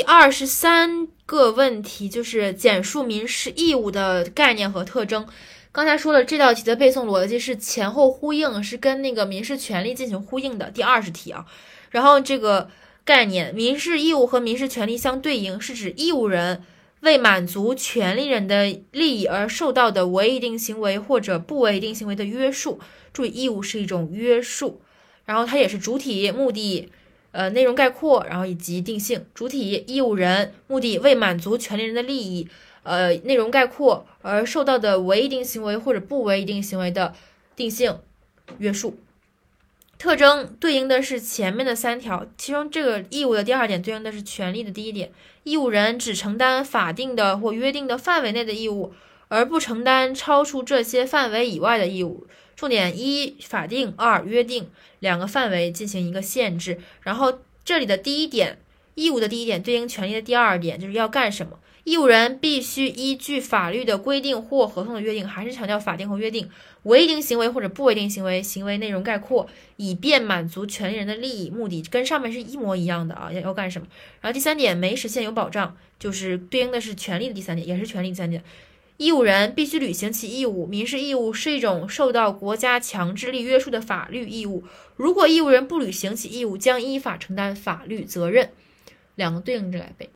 第二十三个问题就是简述民事义务的概念和特征。刚才说了，这道题的背诵逻辑是前后呼应，是跟那个民事权利进行呼应的。第二十题啊，然后这个概念，民事义务和民事权利相对应，是指义务人为满足权利人的利益而受到的为一定行为或者不为一定行为的约束。注意，义务是一种约束，然后它也是主体、目的、呃内容概括，然后以及定性。主体义务人，目的为满足权利人的利益。呃，内容概括而受到的违一定行为或者不违一定行为的定性约束特征，对应的是前面的三条，其中这个义务的第二点对应的是权利的第一点。义务人只承担法定的或约定的范围内的义务，而不承担超出这些范围以外的义务。重点一法定，二约定，两个范围进行一个限制。然后这里的第一点，义务的第一点对应权利的第二点，就是要干什么？义务人必须依据法律的规定或合同的约定，还是强调法定和约定，违定行为或者不违定行为，行为内容概括，以便满足权利人的利益目的，跟上面是一模一样的啊！要要干什么？然后第三点没实现有保障，就是对应的是权利的第三点，也是权利第三点。义务人必须履行其义务，民事义务是一种受到国家强制力约束的法律义务，如果义务人不履行其义务，将依法承担法律责任。两个对应着来背。